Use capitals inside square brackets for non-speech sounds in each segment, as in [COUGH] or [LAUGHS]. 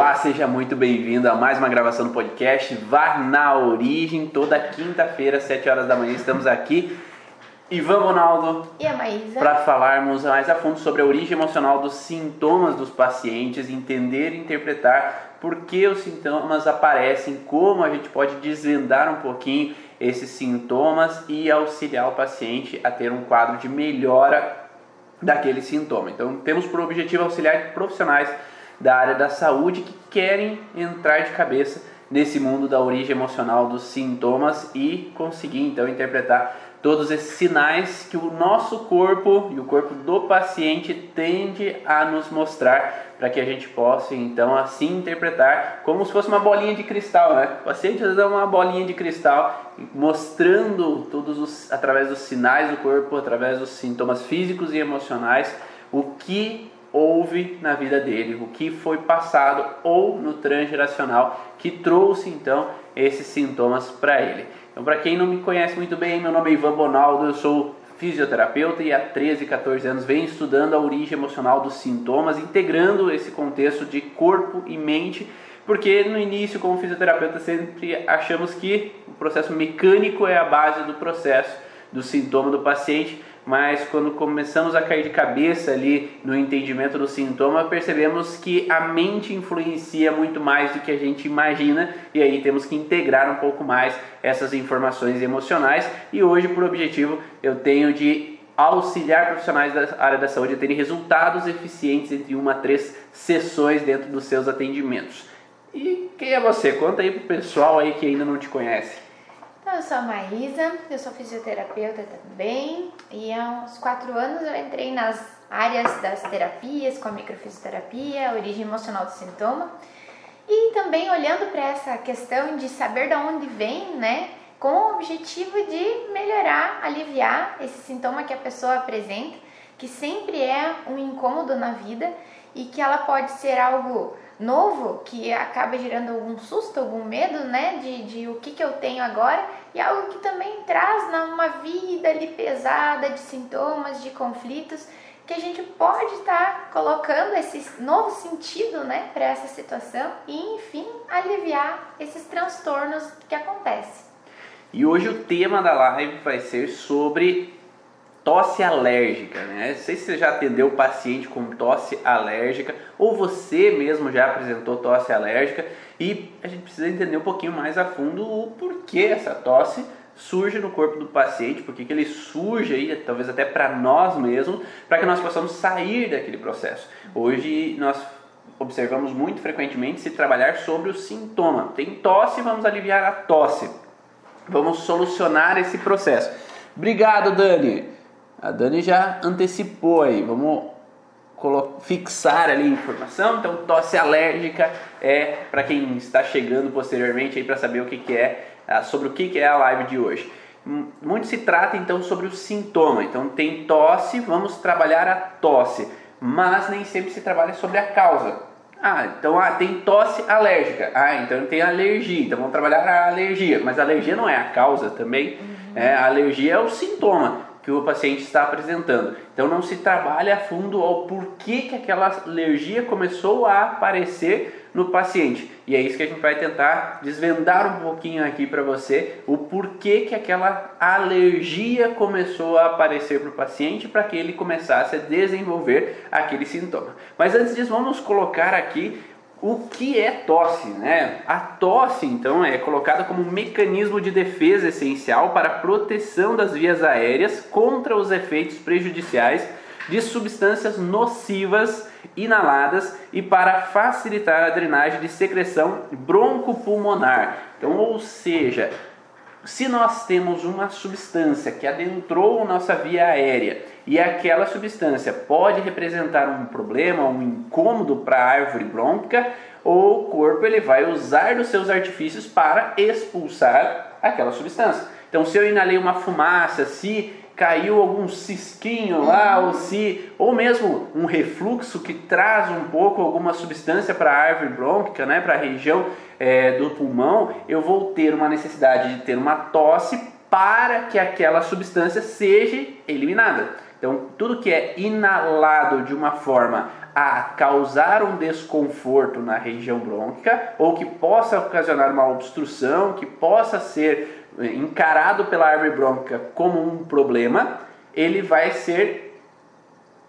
Olá, seja muito bem-vindo a mais uma gravação do podcast Vá na Origem. Toda quinta-feira, às 7 horas da manhã, estamos aqui. Ivan Ronaldo. E a Maísa. Para falarmos mais a fundo sobre a origem emocional dos sintomas dos pacientes, entender e interpretar por que os sintomas aparecem, como a gente pode desvendar um pouquinho esses sintomas e auxiliar o paciente a ter um quadro de melhora daquele sintoma. Então, temos por objetivo auxiliar profissionais da área da saúde que querem entrar de cabeça nesse mundo da origem emocional dos sintomas e conseguir então interpretar todos esses sinais que o nosso corpo e o corpo do paciente tende a nos mostrar para que a gente possa então assim interpretar como se fosse uma bolinha de cristal, né? O paciente é uma bolinha de cristal mostrando todos os através dos sinais do corpo, através dos sintomas físicos e emocionais, o que houve na vida dele, o que foi passado ou no transgeracional que trouxe então esses sintomas para ele. Então, para quem não me conhece muito bem, meu nome é Ivan Bonaldo, eu sou fisioterapeuta e há 13, 14 anos venho estudando a origem emocional dos sintomas, integrando esse contexto de corpo e mente, porque no início, como fisioterapeuta, sempre achamos que o processo mecânico é a base do processo do sintoma do paciente, mas quando começamos a cair de cabeça ali no entendimento do sintoma, percebemos que a mente influencia muito mais do que a gente imagina e aí temos que integrar um pouco mais essas informações emocionais. E hoje, por objetivo, eu tenho de auxiliar profissionais da área da saúde a terem resultados eficientes entre uma a três sessões dentro dos seus atendimentos. E quem é você? Conta aí pro pessoal aí que ainda não te conhece. Eu sou a Maísa, eu sou fisioterapeuta também e há uns quatro anos eu entrei nas áreas das terapias, com a microfisioterapia, a origem emocional do sintoma. E também olhando para essa questão de saber de onde vem, né, com o objetivo de melhorar, aliviar esse sintoma que a pessoa apresenta, que sempre é um incômodo na vida e que ela pode ser algo novo que acaba gerando algum susto, algum medo, né, de, de o que, que eu tenho agora e algo que também traz uma vida ali pesada de sintomas, de conflitos, que a gente pode estar tá colocando esse novo sentido, né, para essa situação e enfim aliviar esses transtornos que acontecem. E hoje o tema da live vai ser sobre tosse alérgica, né? Não sei se você já atendeu paciente com tosse alérgica ou você mesmo já apresentou tosse alérgica e a gente precisa entender um pouquinho mais a fundo o porquê essa tosse surge no corpo do paciente, porque que ele surge aí, talvez até para nós mesmos, para que nós possamos sair daquele processo. Hoje nós observamos muito frequentemente se trabalhar sobre o sintoma. Tem tosse, vamos aliviar a tosse. Vamos solucionar esse processo. Obrigado, Dani. A Dani já antecipou aí, vamos fixar ali a informação. Então, tosse alérgica é para quem está chegando posteriormente aí para saber o que, que é, ah, sobre o que, que é a live de hoje. Muito se trata então sobre o sintoma. Então, tem tosse, vamos trabalhar a tosse, mas nem sempre se trabalha sobre a causa. Ah, então ah, tem tosse alérgica. Ah, então tem alergia. Então vamos trabalhar a alergia. Mas a alergia não é a causa também. Uhum. É, a alergia é o sintoma que o paciente está apresentando. Então não se trabalha a fundo ao porquê que aquela alergia começou a aparecer no paciente. E é isso que a gente vai tentar desvendar um pouquinho aqui para você, o porquê que aquela alergia começou a aparecer para o paciente para que ele começasse a desenvolver aquele sintoma. Mas antes disso, vamos colocar aqui o que é tosse? Né? A tosse, então, é colocada como um mecanismo de defesa essencial para a proteção das vias aéreas contra os efeitos prejudiciais de substâncias nocivas inaladas e para facilitar a drenagem de secreção broncopulmonar. Então, ou seja, se nós temos uma substância que adentrou nossa via aérea e aquela substância pode representar um problema, um incômodo para a árvore brônquica, o corpo ele vai usar dos seus artifícios para expulsar aquela substância. Então, se eu inalei uma fumaça, se caiu algum cisquinho lá, ou se ou mesmo um refluxo que traz um pouco alguma substância para a árvore brônquica, né, para a região é, do pulmão, eu vou ter uma necessidade de ter uma tosse para que aquela substância seja eliminada. Então, tudo que é inalado de uma forma a causar um desconforto na região brônquica ou que possa ocasionar uma obstrução, que possa ser encarado pela árvore brônquica como um problema, ele vai ser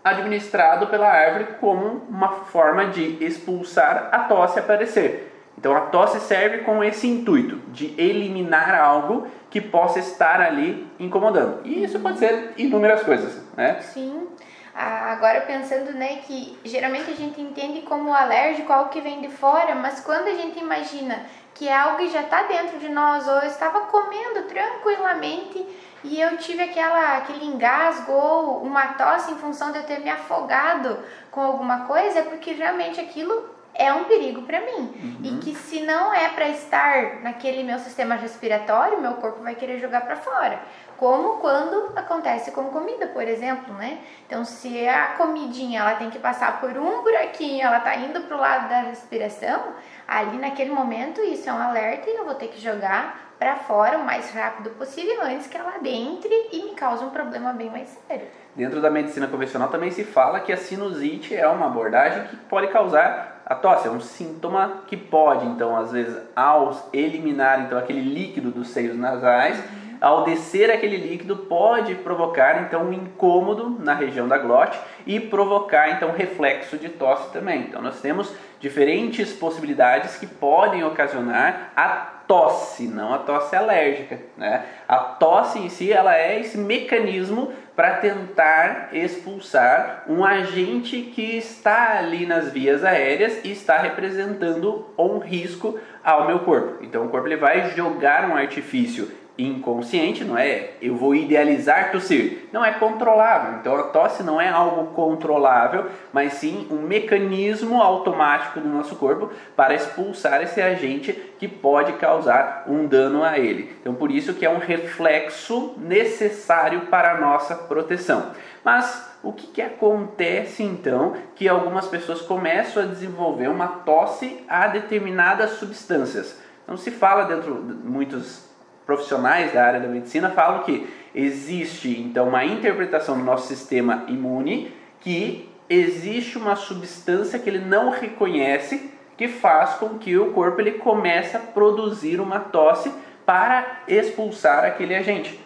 administrado pela árvore como uma forma de expulsar a tosse aparecer. Então a tosse serve com esse intuito de eliminar algo que possa estar ali incomodando. E isso pode ser inúmeras coisas, né? Sim. Agora pensando, né, que geralmente a gente entende como alérgico algo que vem de fora, mas quando a gente imagina que é algo que já está dentro de nós, ou eu estava comendo tranquilamente e eu tive aquela, aquele engasgo ou uma tosse em função de eu ter me afogado com alguma coisa, é porque realmente aquilo é um perigo para mim. Uhum. E que se não é para estar naquele meu sistema respiratório, meu corpo vai querer jogar para fora. Como quando acontece com comida, por exemplo, né? Então, se a comidinha ela tem que passar por um buraquinho, ela tá indo pro lado da respiração, ali naquele momento isso é um alerta e eu vou ter que jogar para fora o mais rápido possível antes que ela entre e me cause um problema bem mais sério. Dentro da medicina convencional também se fala que a sinusite é uma abordagem que pode causar a tosse, é um sintoma que pode, então, às vezes, ao eliminar então aquele líquido dos seios nasais, uhum. ao descer aquele líquido pode provocar então um incômodo na região da glote e provocar então reflexo de tosse também. Então nós temos diferentes possibilidades que podem ocasionar a tosse, não a tosse alérgica. Né? A tosse em si ela é esse mecanismo para tentar expulsar um agente que está ali nas vias aéreas e está representando um risco ao meu corpo. Então o corpo ele vai jogar um artifício inconsciente, não é eu vou idealizar tossir, não é controlável. Então a tosse não é algo controlável, mas sim um mecanismo automático do nosso corpo para expulsar esse agente que pode causar um dano a ele. Então por isso que é um reflexo necessário para a nossa proteção. Mas o que, que acontece então que algumas pessoas começam a desenvolver uma tosse a determinadas substâncias? Não se fala dentro de muitos profissionais da área da medicina falam que existe então uma interpretação do nosso sistema imune que existe uma substância que ele não reconhece que faz com que o corpo ele comece a produzir uma tosse para expulsar aquele agente.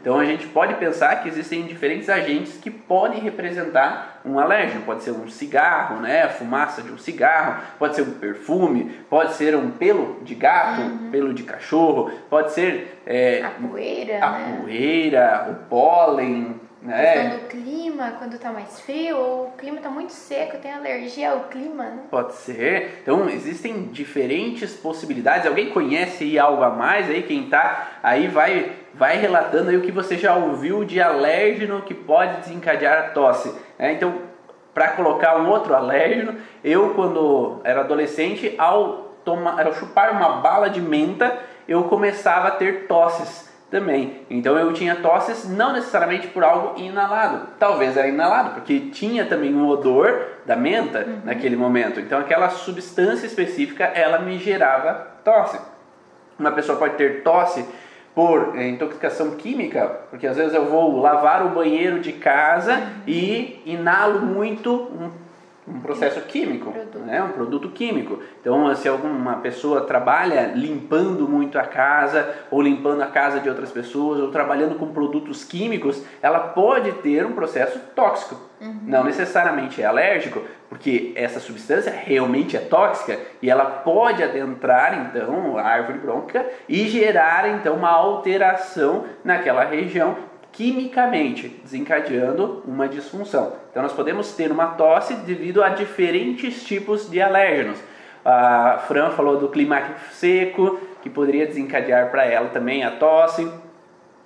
Então a gente pode pensar que existem diferentes agentes que podem representar um alérgeno. Pode ser um cigarro, né? a fumaça de um cigarro, pode ser um perfume, pode ser um pelo de gato, uhum. pelo de cachorro, pode ser é, a poeira, a né? poeira, o pólen, né? questão do clima, quando está mais frio, ou o clima está muito seco, tem alergia ao clima, né? Pode ser. Então, existem diferentes possibilidades. Alguém conhece algo a mais aí? Quem está aí vai, vai relatando aí o que você já ouviu de alérgeno que pode desencadear a tosse. É, então, para colocar um outro alérgeno, eu quando era adolescente, ao, tomar, ao chupar uma bala de menta, eu começava a ter tosses também. Então eu tinha tosses não necessariamente por algo inalado. Talvez era inalado, porque tinha também um odor da menta uhum. naquele momento. Então aquela substância específica ela me gerava tosse. Uma pessoa pode ter tosse por é, intoxicação química, porque às vezes eu vou lavar o banheiro de casa uhum. e inalo muito um um processo químico, produto. né? um produto químico. Então, se alguma pessoa trabalha limpando muito a casa, ou limpando a casa de outras pessoas, ou trabalhando com produtos químicos, ela pode ter um processo tóxico. Uhum. Não necessariamente é alérgico, porque essa substância realmente é tóxica e ela pode adentrar então a árvore brônquica e gerar então uma alteração naquela região quimicamente, desencadeando uma disfunção. Então, nós podemos ter uma tosse devido a diferentes tipos de alérgenos. A Fran falou do clima seco, que poderia desencadear para ela também a tosse.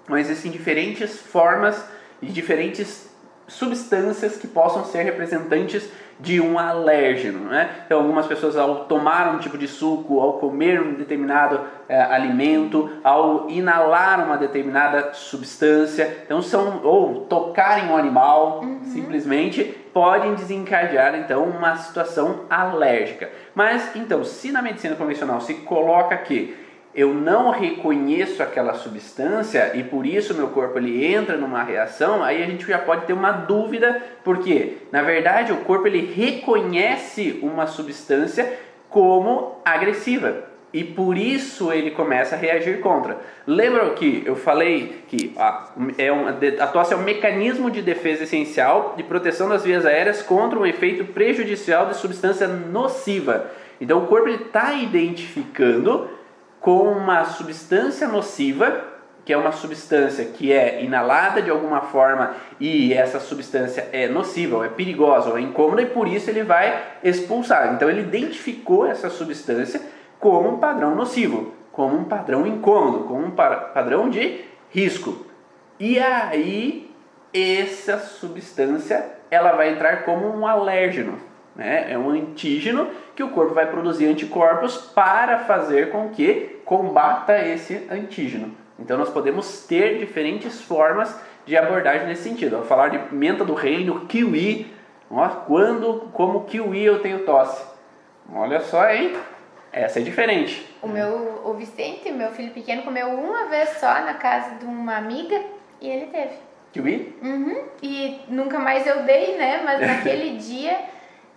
Mas existem diferentes formas e diferentes substâncias que possam ser representantes de um alérgeno. Né? Então, algumas pessoas, ao tomar um tipo de suco, ao comer um determinado é, alimento, ao inalar uma determinada substância, então são ou tocar em um animal, uhum. simplesmente podem desencadear então uma situação alérgica. Mas então, se na medicina convencional se coloca que eu não reconheço aquela substância e por isso meu corpo ele entra numa reação, aí a gente já pode ter uma dúvida, porque na verdade o corpo ele reconhece uma substância como agressiva e por isso ele começa a reagir contra. Lembra que eu falei que a, é um, a tosse é um mecanismo de defesa essencial de proteção das vias aéreas contra um efeito prejudicial de substância nociva. Então o corpo está identificando com uma substância nociva, que é uma substância que é inalada de alguma forma e essa substância é nociva, ou é perigosa, ou é incômoda e por isso ele vai expulsar. Então ele identificou essa substância como um padrão nocivo, como um padrão incômodo, como um padrão de risco. E aí essa substância ela vai entrar como um alérgeno, né? É um antígeno que o corpo vai produzir anticorpos para fazer com que combata esse antígeno. Então nós podemos ter diferentes formas de abordagem nesse sentido. Vou falar de pimenta do reino, kiwi. Ó, quando como kiwi eu tenho tosse. Olha só, hein? Essa é diferente. O meu, o Vicente, meu filho pequeno, comeu uma vez só na casa de uma amiga e ele teve. Kiwi? Uhum. E nunca mais eu dei, né? Mas [LAUGHS] naquele dia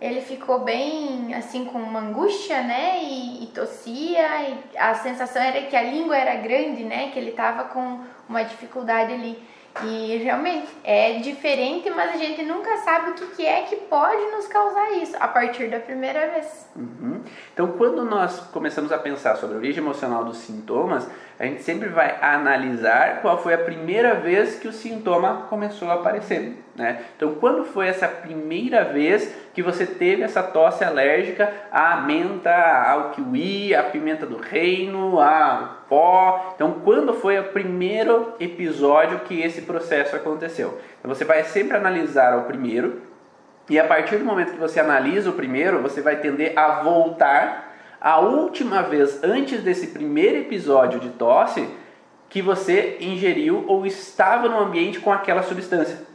ele ficou bem assim com uma angústia, né? E, e, tossia. E a sensação era que a língua era grande, né? Que ele tava com uma dificuldade ali. E realmente é diferente, mas a gente nunca sabe o que, que é que pode nos causar isso a partir da primeira vez. Uhum. Então, quando nós começamos a pensar sobre a origem emocional dos sintomas, a gente sempre vai analisar qual foi a primeira vez que o sintoma começou a aparecer. Né? Então, quando foi essa primeira vez que você teve essa tosse alérgica à menta, ao kiwi, à pimenta do reino, ao pó? Então, quando foi o primeiro episódio que esse processo aconteceu? Então, você vai sempre analisar o primeiro, e a partir do momento que você analisa o primeiro, você vai tender a voltar a última vez antes desse primeiro episódio de tosse que você ingeriu ou estava no ambiente com aquela substância.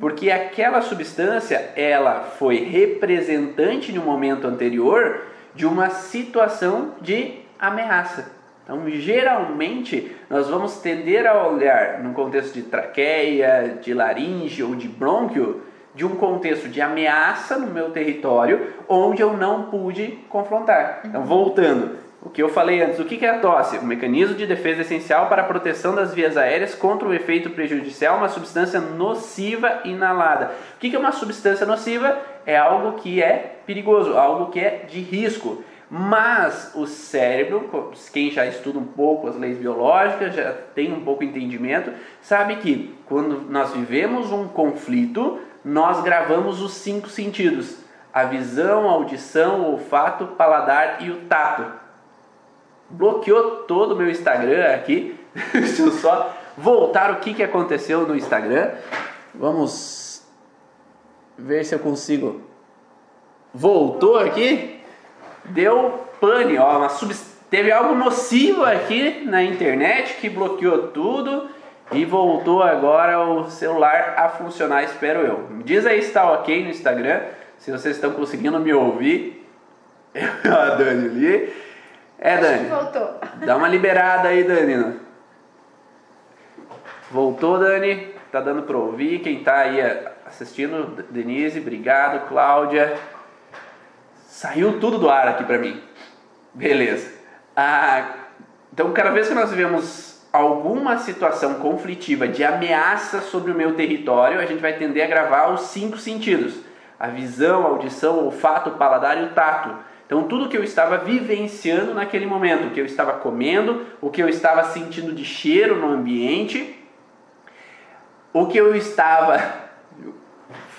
Porque aquela substância, ela foi representante no momento anterior de uma situação de ameaça. Então, geralmente, nós vamos tender a olhar no contexto de traqueia, de laringe ou de brônquio, de um contexto de ameaça no meu território onde eu não pude confrontar. Então, voltando, o que eu falei antes, o que é a tosse? Um mecanismo de defesa essencial para a proteção das vias aéreas contra o efeito prejudicial, uma substância nociva inalada. O que é uma substância nociva? É algo que é perigoso, algo que é de risco. Mas o cérebro, quem já estuda um pouco as leis biológicas, já tem um pouco de entendimento, sabe que quando nós vivemos um conflito, nós gravamos os cinco sentidos: a visão, a audição, o olfato, paladar e o tato. Bloqueou todo o meu Instagram aqui. [LAUGHS] Deixa eu só voltar o que, que aconteceu no Instagram. Vamos ver se eu consigo. Voltou aqui. Deu pane, ó, uma sub... teve algo nocivo aqui na internet que bloqueou tudo. E voltou agora o celular a funcionar, espero eu. Diz aí se está ok no Instagram, se vocês estão conseguindo me ouvir. [LAUGHS] a Dani ali. É, Dani. voltou. Dá uma liberada aí, Dani. Voltou, Dani. Tá dando para ouvir. Quem tá aí assistindo, Denise, obrigado. Cláudia. Saiu tudo do ar aqui para mim. Beleza. Ah, então, cada vez que nós vemos alguma situação conflitiva de ameaça sobre o meu território, a gente vai tender a gravar os cinco sentidos: a visão, a audição, o olfato, o paladar e o tato. Então, tudo que eu estava vivenciando naquele momento, o que eu estava comendo, o que eu estava sentindo de cheiro no ambiente, o que eu estava.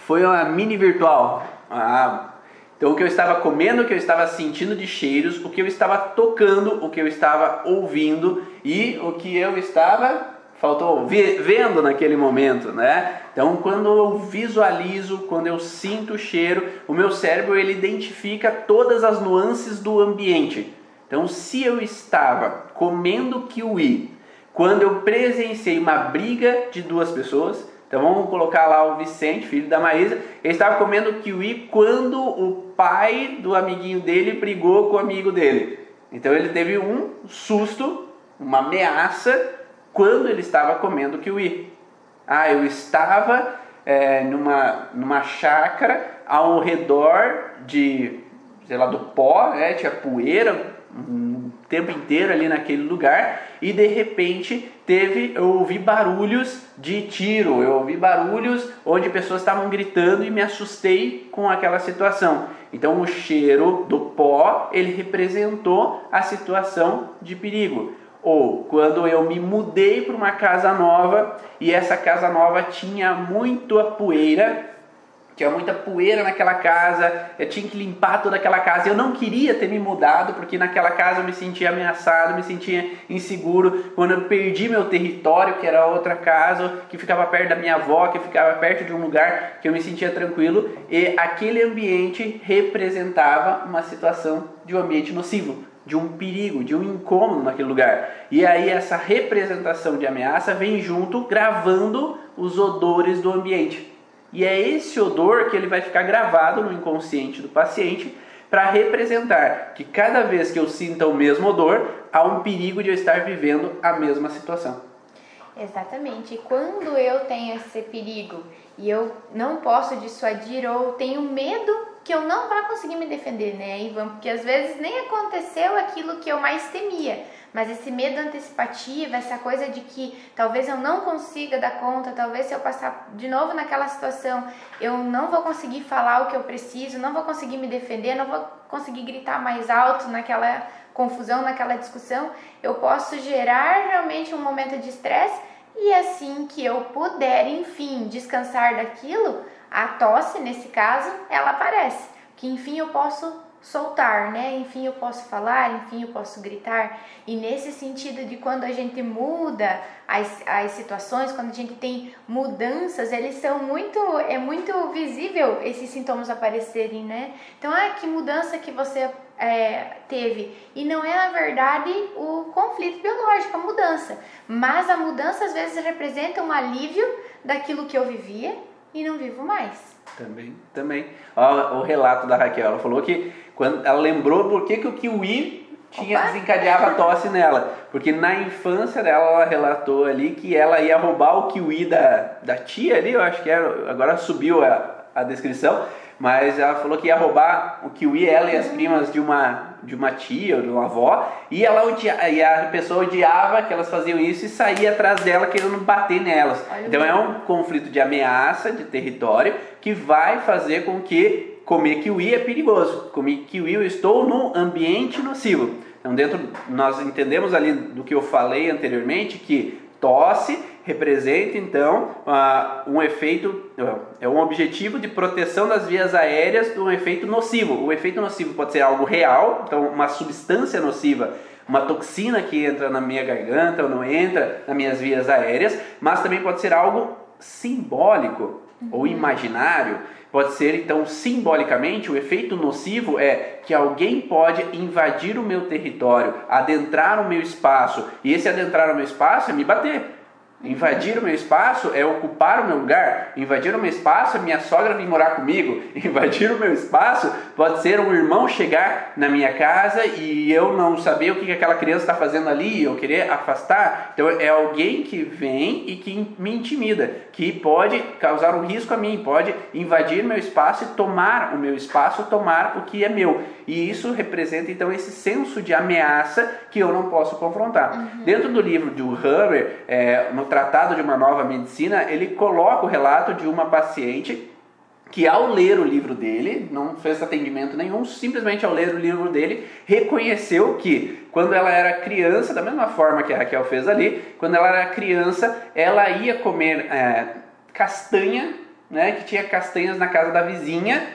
Foi uma mini virtual. Ah, então, o que eu estava comendo, o que eu estava sentindo de cheiros, o que eu estava tocando, o que eu estava ouvindo e o que eu estava faltou vendo naquele momento, né? Então, quando eu visualizo, quando eu sinto o cheiro, o meu cérebro ele identifica todas as nuances do ambiente. Então, se eu estava comendo kiwi, quando eu presenciei uma briga de duas pessoas, então vamos colocar lá o Vicente, filho da Maísa. Ele estava comendo kiwi quando o pai do amiguinho dele brigou com o amigo dele. Então ele teve um susto, uma ameaça quando ele estava comendo kiwi. Ah, eu estava é, numa, numa chácara ao redor de, sei lá, do pó, né? tinha poeira, o tempo inteiro ali naquele lugar e de repente teve eu ouvi barulhos de tiro, eu ouvi barulhos onde pessoas estavam gritando e me assustei com aquela situação. Então o cheiro do pó, ele representou a situação de perigo. Ou quando eu me mudei para uma casa nova e essa casa nova tinha muito a poeira, tinha muita poeira naquela casa, eu tinha que limpar toda aquela casa. Eu não queria ter me mudado porque naquela casa eu me sentia ameaçado, me sentia inseguro. Quando eu perdi meu território, que era outra casa, que ficava perto da minha avó, que ficava perto de um lugar que eu me sentia tranquilo, e aquele ambiente representava uma situação de um ambiente nocivo, de um perigo, de um incômodo naquele lugar. E aí essa representação de ameaça vem junto gravando os odores do ambiente. E é esse odor que ele vai ficar gravado no inconsciente do paciente para representar que cada vez que eu sinta o mesmo odor, há um perigo de eu estar vivendo a mesma situação. Exatamente. E quando eu tenho esse perigo e eu não posso dissuadir ou tenho medo que eu não vá conseguir me defender, né, Ivan? Porque às vezes nem aconteceu aquilo que eu mais temia mas esse medo antecipativo, essa coisa de que talvez eu não consiga dar conta, talvez se eu passar de novo naquela situação, eu não vou conseguir falar o que eu preciso, não vou conseguir me defender, não vou conseguir gritar mais alto naquela confusão, naquela discussão, eu posso gerar realmente um momento de estresse e assim que eu puder, enfim, descansar daquilo, a tosse, nesse caso, ela aparece. Que enfim eu posso soltar, né? Enfim, eu posso falar, enfim, eu posso gritar. E nesse sentido de quando a gente muda as, as situações, quando a gente tem mudanças, eles são muito, é muito visível esses sintomas aparecerem, né? Então, ah, que mudança que você é, teve. E não é, na verdade, o conflito biológico, a mudança. Mas a mudança, às vezes, representa um alívio daquilo que eu vivia e não vivo mais. Também, também. Ó, o relato da Raquel, ela falou que quando ela lembrou por que, que o kiwi tinha desencadeava tosse nela, porque na infância dela ela relatou ali que ela ia roubar o kiwi da, da tia ali, eu acho que era, agora subiu a, a descrição, mas ela falou que ia roubar o kiwi, ela e as primas de uma, de uma tia ou de uma avó, e, ela odia, e a pessoa odiava que elas faziam isso e saía atrás dela querendo bater nelas. Então é um conflito de ameaça de território que vai fazer com que comer kiwi é perigoso. Comer kiwi eu estou num ambiente nocivo. Então dentro nós entendemos ali do que eu falei anteriormente que tosse representa então um efeito, uh, é um objetivo de proteção das vias aéreas de um efeito nocivo. O efeito nocivo pode ser algo real, então uma substância nociva, uma toxina que entra na minha garganta ou não entra nas minhas vias aéreas, mas também pode ser algo simbólico uhum. ou imaginário. Pode ser então simbolicamente o efeito nocivo é que alguém pode invadir o meu território, adentrar o meu espaço, e esse adentrar o meu espaço é me bater. Invadir o meu espaço é ocupar o meu lugar. Invadir o meu espaço é minha sogra vir morar comigo. [LAUGHS] Invadir o meu espaço pode ser um irmão chegar na minha casa e eu não saber o que aquela criança está fazendo ali, eu querer afastar. Então é alguém que vem e que me intimida, que pode causar um risco a mim, pode invadir meu espaço e tomar o meu espaço, tomar o que é meu. E isso representa então esse senso de ameaça que eu não posso confrontar. Uhum. Dentro do livro de Haber, é, no Tratado de uma Nova Medicina, ele coloca o relato de uma paciente que ao ler o livro dele, não fez atendimento nenhum, simplesmente ao ler o livro dele, reconheceu que quando ela era criança, da mesma forma que a Raquel fez ali, quando ela era criança, ela ia comer é, castanha, né, que tinha castanhas na casa da vizinha,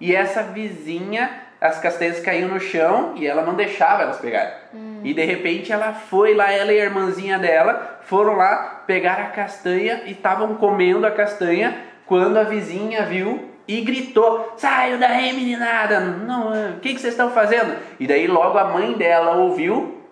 e essa vizinha as castanhas caíam no chão e ela não deixava elas pegarem. Hum. E de repente ela foi lá, ela e a irmãzinha dela foram lá pegar a castanha e estavam comendo a castanha quando a vizinha viu e gritou: Saiu daí, meninada! Não, o que, que vocês estão fazendo? E daí logo a mãe dela ouviu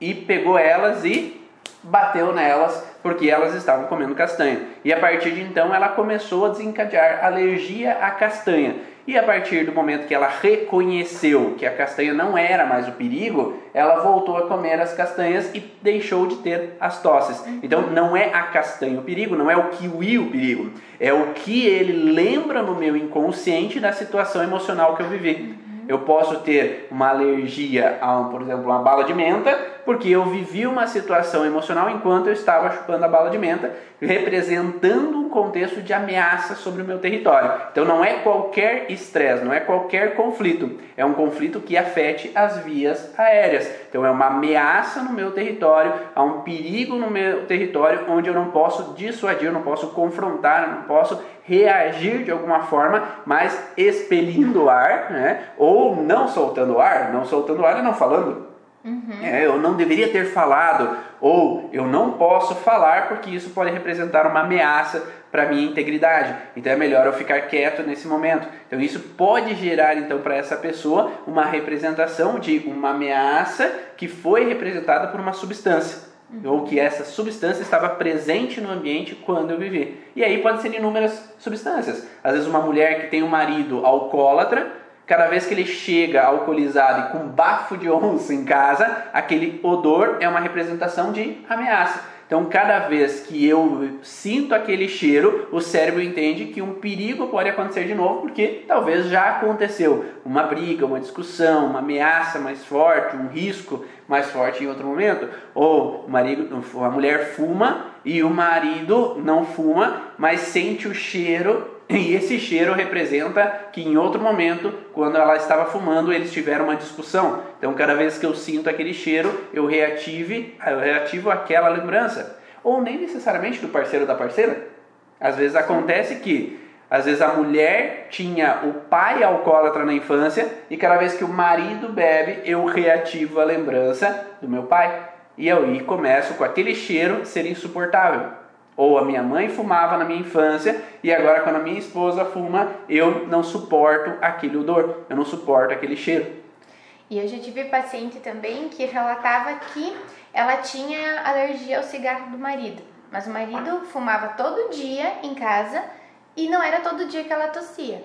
e pegou elas e bateu nelas porque elas estavam comendo castanha. E a partir de então ela começou a desencadear alergia à castanha. E a partir do momento que ela reconheceu que a castanha não era mais o perigo, ela voltou a comer as castanhas e deixou de ter as tosses. Então não é a castanha o perigo, não é o kiwi o perigo, é o que ele lembra no meu inconsciente da situação emocional que eu vivi. Eu posso ter uma alergia a, por exemplo, uma bala de menta, porque eu vivi uma situação emocional enquanto eu estava chupando a bala de menta, representando um contexto de ameaça sobre o meu território. Então não é qualquer estresse, não é qualquer conflito, é um conflito que afete as vias aéreas. Então é uma ameaça no meu território, há um perigo no meu território onde eu não posso dissuadir, eu não posso confrontar, eu não posso reagir de alguma forma, mas expelindo o ar, né? ou não soltando o ar, não soltando o ar e não falando. Uhum. É, eu não deveria ter falado, ou eu não posso falar porque isso pode representar uma ameaça para minha integridade. Então é melhor eu ficar quieto nesse momento. Então isso pode gerar então para essa pessoa uma representação de uma ameaça que foi representada por uma substância uhum. ou que essa substância estava presente no ambiente quando eu vivi. E aí pode ser inúmeras substâncias. Às vezes uma mulher que tem um marido alcoólatra, cada vez que ele chega alcoolizado e com bafo de onça em casa, aquele odor é uma representação de ameaça. Então, cada vez que eu sinto aquele cheiro, o cérebro entende que um perigo pode acontecer de novo, porque talvez já aconteceu uma briga, uma discussão, uma ameaça mais forte, um risco mais forte em outro momento. Ou o marido, a mulher fuma e o marido não fuma, mas sente o cheiro e esse cheiro representa que em outro momento, quando ela estava fumando, eles tiveram uma discussão. Então, cada vez que eu sinto aquele cheiro, eu reative, eu reativo aquela lembrança. Ou nem necessariamente do parceiro ou da parceira. Às vezes acontece que, às vezes a mulher tinha o pai alcoólatra na infância e cada vez que o marido bebe, eu reativo a lembrança do meu pai. E eu começo com aquele cheiro ser insuportável. Ou a minha mãe fumava na minha infância e agora quando a minha esposa fuma, eu não suporto aquele odor, eu não suporto aquele cheiro. E eu já tive paciente também que relatava que ela tinha alergia ao cigarro do marido, mas o marido fumava todo dia em casa e não era todo dia que ela tossia.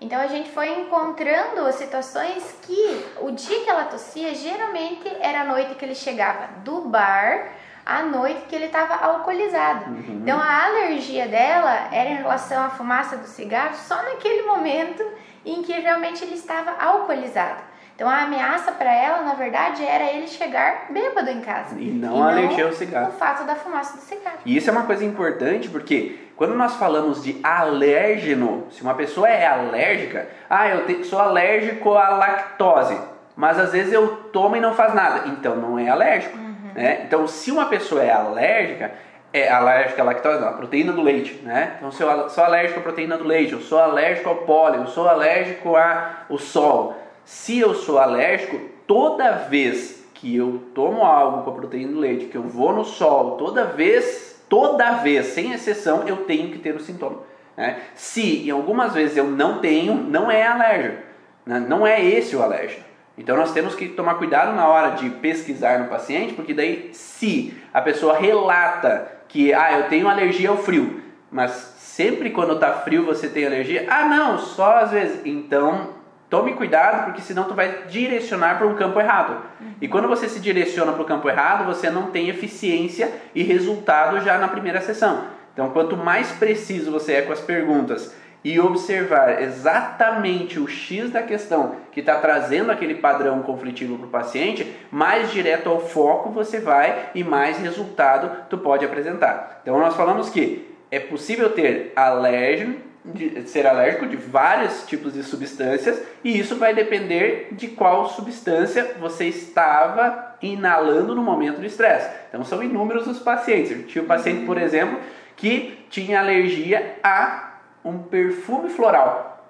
Então a gente foi encontrando situações que o dia que ela tossia geralmente era a noite que ele chegava do bar à noite que ele estava alcoolizado. Uhum. Então a alergia dela era em relação à fumaça do cigarro só naquele momento em que realmente ele estava alcoolizado. Então a ameaça para ela, na verdade, era ele chegar bêbado em casa. E não e a alergia ao cigarro. O fato da fumaça do cigarro. E isso é uma coisa importante porque quando nós falamos de alérgeno, se uma pessoa é alérgica, ah, eu te, sou alérgico à lactose, mas às vezes eu tomo e não faz nada, então não é alérgico. Né? Então, se uma pessoa é alérgica, é alérgica à lactose, não, à proteína do leite, né? Então, se eu sou alérgico à proteína do leite, eu sou alérgico ao pólen, eu sou alérgico ao sol. Se eu sou alérgico, toda vez que eu tomo algo com a proteína do leite, que eu vou no sol, toda vez, toda vez, sem exceção, eu tenho que ter o sintoma. Né? Se em algumas vezes eu não tenho, não é alérgico. Né? Não é esse o alérgico. Então nós temos que tomar cuidado na hora de pesquisar no paciente, porque daí se a pessoa relata que ah, eu tenho alergia ao frio, mas sempre quando está frio você tem alergia, ah não, só às vezes. Então tome cuidado, porque senão tu vai direcionar para um campo errado. E quando você se direciona para o campo errado, você não tem eficiência e resultado já na primeira sessão. Então quanto mais preciso você é com as perguntas e observar exatamente o X da questão que está trazendo aquele padrão conflitivo para o paciente, mais direto ao foco você vai e mais resultado tu pode apresentar. Então nós falamos que é possível ter alérgeno, de, ser alérgico de vários tipos de substâncias e isso vai depender de qual substância você estava inalando no momento do estresse. Então são inúmeros os pacientes. Eu tinha um paciente, por exemplo, que tinha alergia a um perfume floral.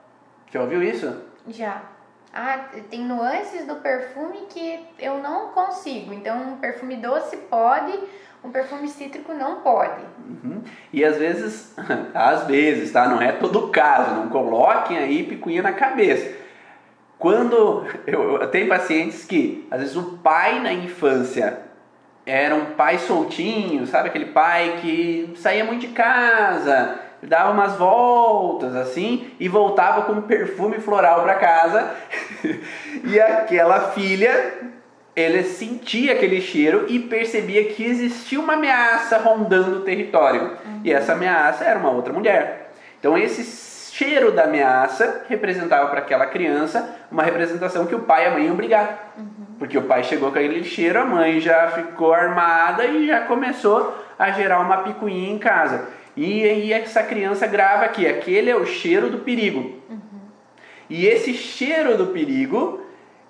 Já ouviu isso? Já. Ah, tem nuances do perfume que eu não consigo. Então, um perfume doce pode, um perfume cítrico não pode. Uhum. E às vezes, [LAUGHS] às vezes, tá? Não é todo caso. Não coloquem aí picuinha na cabeça. Quando [LAUGHS] eu, eu tenho pacientes que, às vezes, o pai na infância era um pai soltinho, sabe? Aquele pai que saía muito de casa, dava umas voltas assim e voltava com perfume floral para casa. [LAUGHS] e aquela filha, ele sentia aquele cheiro e percebia que existia uma ameaça rondando o território. Uhum. E essa ameaça era uma outra mulher. Então esse cheiro da ameaça representava para aquela criança uma representação que o pai e a mãe iam brigar. Uhum. Porque o pai chegou com aquele cheiro, a mãe já ficou armada e já começou a gerar uma picuinha em casa. E aí essa criança grava aqui, aquele é o cheiro do perigo. Uhum. E esse cheiro do perigo,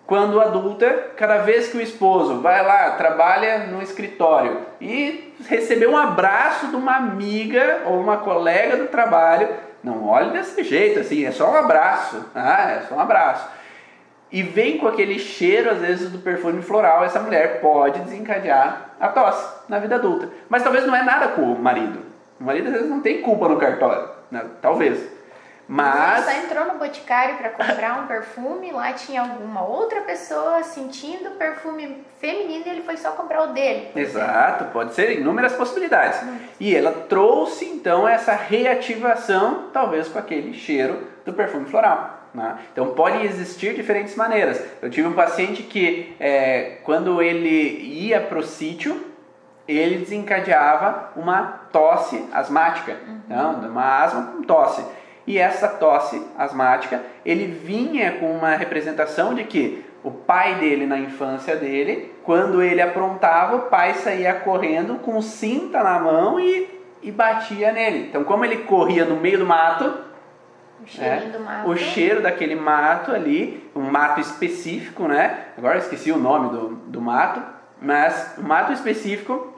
quando adulta, cada vez que o esposo vai lá, trabalha no escritório e recebeu um abraço de uma amiga ou uma colega do trabalho, não olhe desse jeito, assim, é só um abraço. Ah, é só um abraço. E vem com aquele cheiro, às vezes, do perfume floral, essa mulher pode desencadear a tosse na vida adulta. Mas talvez não é nada com o marido. O marido, às vezes, não tem culpa no cartório. Né? Talvez. Mas. Você entrou no boticário para comprar um perfume, lá tinha alguma outra pessoa sentindo perfume feminino e ele foi só comprar o dele. Exato, pode ser inúmeras possibilidades. E ela trouxe então essa reativação, talvez com aquele cheiro do perfume floral. Né? Então pode existir diferentes maneiras. Eu tive um paciente que, é, quando ele ia para o sítio, ele desencadeava uma tosse asmática, uhum. então, uma asma com tosse. E essa tosse asmática, ele vinha com uma representação de que o pai dele na infância dele, quando ele aprontava, o pai saía correndo com cinta na mão e, e batia nele. Então, como ele corria no meio do mato, o, é, do mato. o cheiro daquele mato ali, um mato específico, né? Agora esqueci o nome do, do mato, mas o mato específico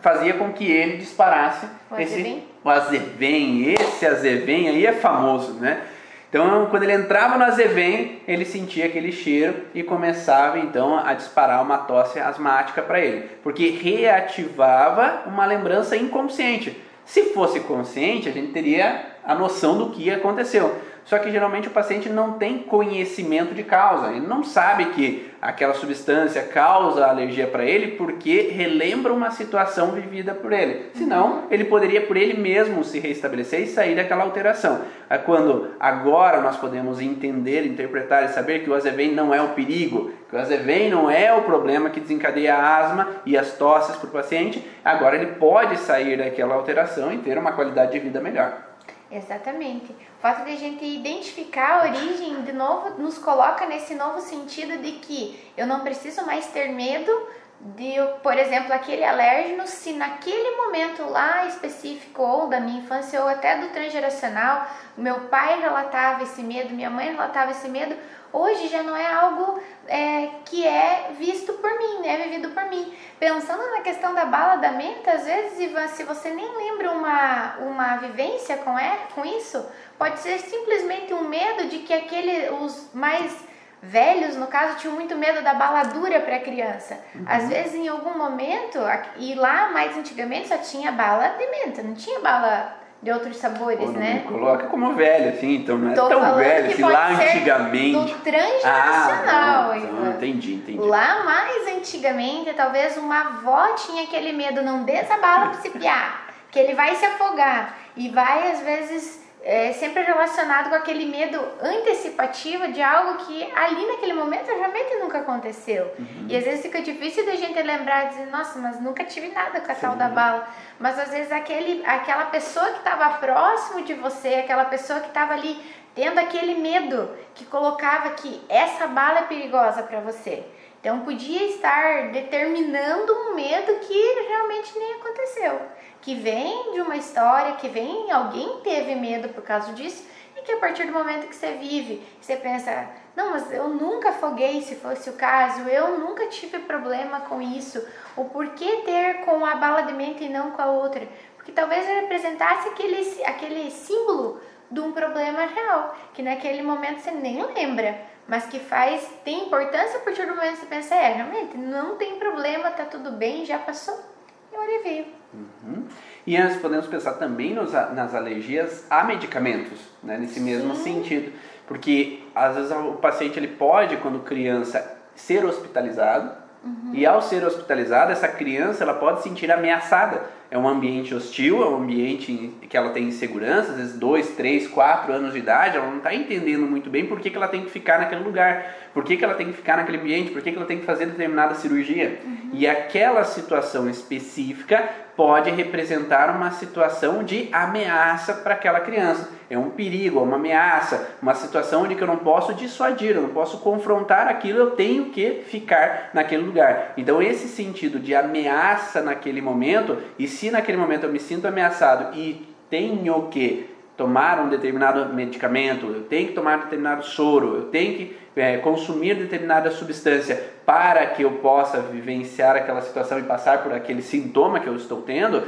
fazia com que ele disparasse o esse azevém? o azevém, esse azevém aí é famoso, né? Então, quando ele entrava no azevém, ele sentia aquele cheiro e começava então a disparar uma tosse asmática para ele, porque reativava uma lembrança inconsciente. Se fosse consciente, a gente teria a noção do que aconteceu. Só que geralmente o paciente não tem conhecimento de causa, ele não sabe que aquela substância causa alergia para ele porque relembra uma situação vivida por ele. Senão, ele poderia por ele mesmo se reestabelecer e sair daquela alteração. É quando agora nós podemos entender, interpretar e saber que o azevém não é o perigo, que o azevém não é o problema que desencadeia a asma e as tosses para o paciente, agora ele pode sair daquela alteração e ter uma qualidade de vida melhor. Exatamente. Fato de a gente identificar a origem, de novo, nos coloca nesse novo sentido de que eu não preciso mais ter medo de, por exemplo, aquele alérgeno, se naquele momento lá específico, ou da minha infância, ou até do transgeracional, meu pai relatava esse medo, minha mãe relatava esse medo, hoje já não é algo é, que é visto por mim, né, vivido por mim. Pensando na questão da bala da menta, às vezes, Ivan, se você nem lembra uma, uma vivência com, é, com isso, pode ser simplesmente um medo de que aquele, os mais velhos, no caso, tinham muito medo da bala dura para criança. Uhum. Às vezes, em algum momento, e lá mais antigamente só tinha bala de menta, não tinha bala de outros sabores, né? coloca como velho, assim, então não é Tô tão velho assim, lá antigamente. Do transgeracional, ah, então, entendi, entendi. Lá mais antigamente, talvez uma avó tinha aquele medo, não dê essa bala para se piar, que ele vai se afogar. E vai, às vezes, é, sempre relacionado com aquele medo antecipativo de algo que ali naquele momento realmente nunca aconteceu. Uhum. E às vezes fica difícil da gente lembrar, dizer, nossa, mas nunca tive nada com a Sim. tal da bala. Mas às vezes aquele, aquela pessoa que estava próximo de você, aquela pessoa que estava ali tendo aquele medo que colocava que essa bala é perigosa para você. Então podia estar determinando um medo que realmente nem aconteceu que vem de uma história, que vem, alguém teve medo por causa disso, e que a partir do momento que você vive, você pensa, não, mas eu nunca afoguei se fosse o caso, eu nunca tive problema com isso, o porquê ter com a bala de menta e não com a outra? Porque talvez representasse aquele, aquele símbolo de um problema real, que naquele momento você nem lembra, mas que faz, tem importância a partir do momento que você pensa, é, realmente, não tem problema, tá tudo bem, já passou, e olha veio. Uhum. E nós podemos pensar também nos, nas alergias a medicamentos, né? nesse mesmo Sim. sentido. Porque às vezes o paciente ele pode, quando criança, ser hospitalizado Uhum. E ao ser hospitalizada, essa criança ela pode se sentir ameaçada. É um ambiente hostil, é um ambiente que ela tem insegurança, às vezes dois, três, quatro anos de idade, ela não está entendendo muito bem por que, que ela tem que ficar naquele lugar, por que, que ela tem que ficar naquele ambiente, por que, que ela tem que fazer determinada cirurgia. Uhum. E aquela situação específica pode representar uma situação de ameaça para aquela criança. É um perigo, é uma ameaça, uma situação onde eu não posso dissuadir, eu não posso confrontar aquilo, eu tenho que ficar naquele lugar. Então, esse sentido de ameaça naquele momento, e se naquele momento eu me sinto ameaçado e tenho que tomar um determinado medicamento, eu tenho que tomar determinado soro, eu tenho que é, consumir determinada substância para que eu possa vivenciar aquela situação e passar por aquele sintoma que eu estou tendo,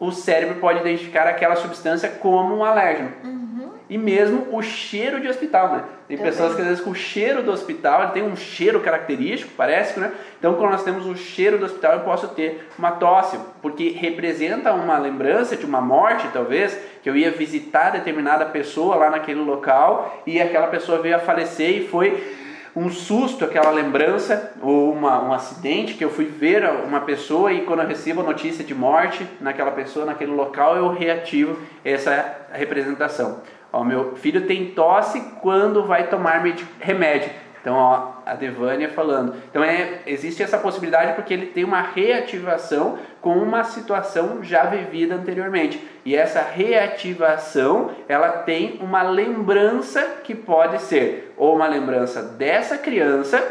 o cérebro pode identificar aquela substância como um alérgeno. Uhum. E mesmo o cheiro de hospital, né? Tem Também. pessoas que às vezes com o cheiro do hospital, ele tem um cheiro característico, parece, né? Então quando nós temos o cheiro do hospital, eu posso ter uma tosse, porque representa uma lembrança de uma morte, talvez, que eu ia visitar determinada pessoa lá naquele local e aquela pessoa veio a falecer e foi um susto, aquela lembrança, ou uma, um acidente que eu fui ver uma pessoa e quando eu recebo a notícia de morte naquela pessoa, naquele local, eu reativo essa representação. Ó, meu filho tem tosse quando vai tomar remédio. Então, ó, a Devânia falando. Então, é, existe essa possibilidade porque ele tem uma reativação com uma situação já vivida anteriormente. E essa reativação, ela tem uma lembrança que pode ser ou uma lembrança dessa criança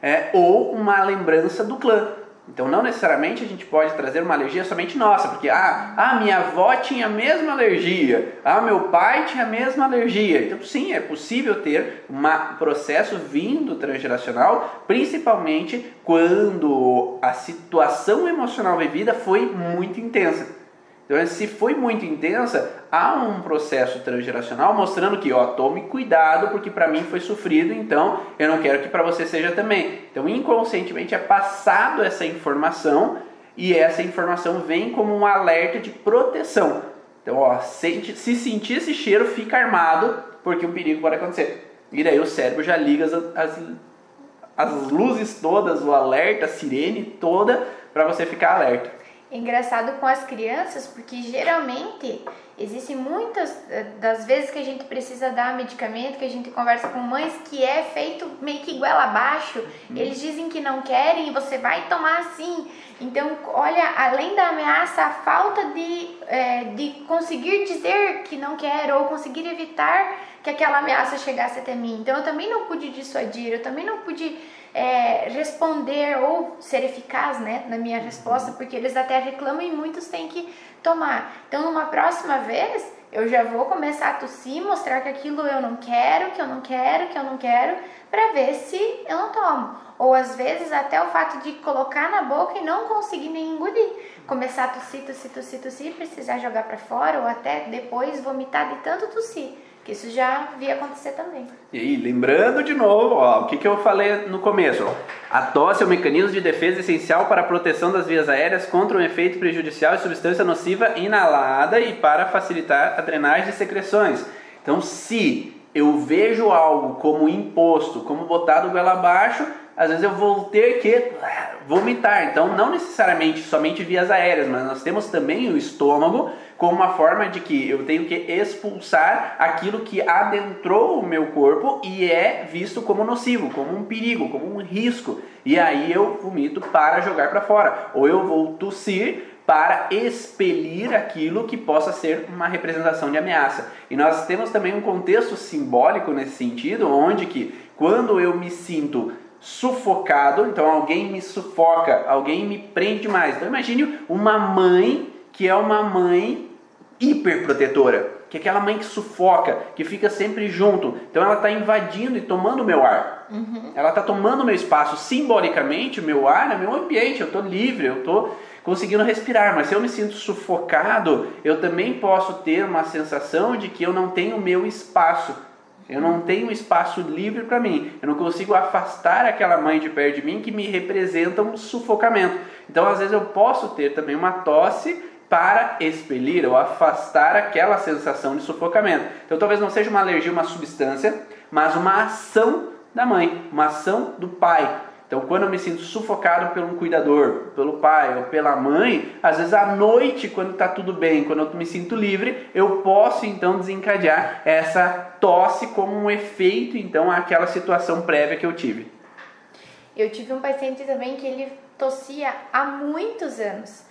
é, ou uma lembrança do clã. Então, não necessariamente a gente pode trazer uma alergia somente nossa, porque ah, ah, minha avó tinha a mesma alergia, ah, meu pai tinha a mesma alergia. Então, sim, é possível ter um processo vindo transgeracional, principalmente quando a situação emocional vivida foi muito intensa. Então, se foi muito intensa, há um processo transgeracional mostrando que, ó, tome cuidado porque para mim foi sofrido, então eu não quero que para você seja também. Então, inconscientemente é passado essa informação e essa informação vem como um alerta de proteção. Então, ó, se, se sentir esse cheiro, fica armado porque um perigo pode acontecer. E daí o cérebro já liga as, as, as luzes todas, o alerta, a sirene toda para você ficar alerta engraçado com as crianças, porque geralmente existem muitas eh, das vezes que a gente precisa dar medicamento, que a gente conversa com mães que é feito meio que goela abaixo. Uhum. Eles dizem que não querem e você vai tomar assim. Então, olha, além da ameaça, a falta de, é, de conseguir dizer que não quero ou conseguir evitar que aquela ameaça chegasse até mim. Então, eu também não pude dissuadir, eu também não pude é, responder ou ser eficaz né, na minha resposta, porque eles até reclamam e muitos têm que tomar. Então, numa próxima vez, eu já vou começar a tossir, mostrar que aquilo eu não quero, que eu não quero, que eu não quero, para ver se eu não tomo. Ou às vezes até o fato de colocar na boca e não conseguir nem engolir. Começar a tossir, tossir, tossir, tossir, precisar jogar para fora ou até depois vomitar de tanto tossir. Que isso já via acontecer também. E aí, lembrando de novo, ó, o que, que eu falei no começo? Ó. A tosse é um mecanismo de defesa essencial para a proteção das vias aéreas contra um efeito prejudicial de substância nociva inalada e para facilitar a drenagem de secreções. Então, se eu vejo algo como imposto, como botado goela abaixo, às vezes eu vou ter que vomitar. Então, não necessariamente somente vias aéreas, mas nós temos também o estômago como uma forma de que eu tenho que expulsar aquilo que adentrou o meu corpo e é visto como nocivo, como um perigo, como um risco. E aí eu vomito para jogar para fora, ou eu vou tossir para expelir aquilo que possa ser uma representação de ameaça. E nós temos também um contexto simbólico nesse sentido, onde que quando eu me sinto sufocado, então alguém me sufoca, alguém me prende mais. Então imagine uma mãe que é uma mãe hiperprotetora, que é aquela mãe que sufoca, que fica sempre junto. Então ela está invadindo e tomando o meu ar. Uhum. Ela está tomando o meu espaço. Simbolicamente, o meu ar é meu ambiente. Eu estou livre, eu estou conseguindo respirar. Mas se eu me sinto sufocado, eu também posso ter uma sensação de que eu não tenho o meu espaço. Eu não tenho espaço livre para mim. Eu não consigo afastar aquela mãe de perto de mim que me representa um sufocamento. Então, às vezes, eu posso ter também uma tosse para expelir ou afastar aquela sensação de sufocamento. Então, talvez não seja uma alergia uma substância, mas uma ação da mãe, uma ação do pai. Então, quando eu me sinto sufocado por um cuidador, pelo pai ou pela mãe, às vezes à noite, quando está tudo bem, quando eu me sinto livre, eu posso então desencadear essa tosse como um efeito então àquela situação prévia que eu tive. Eu tive um paciente também que ele tossia há muitos anos.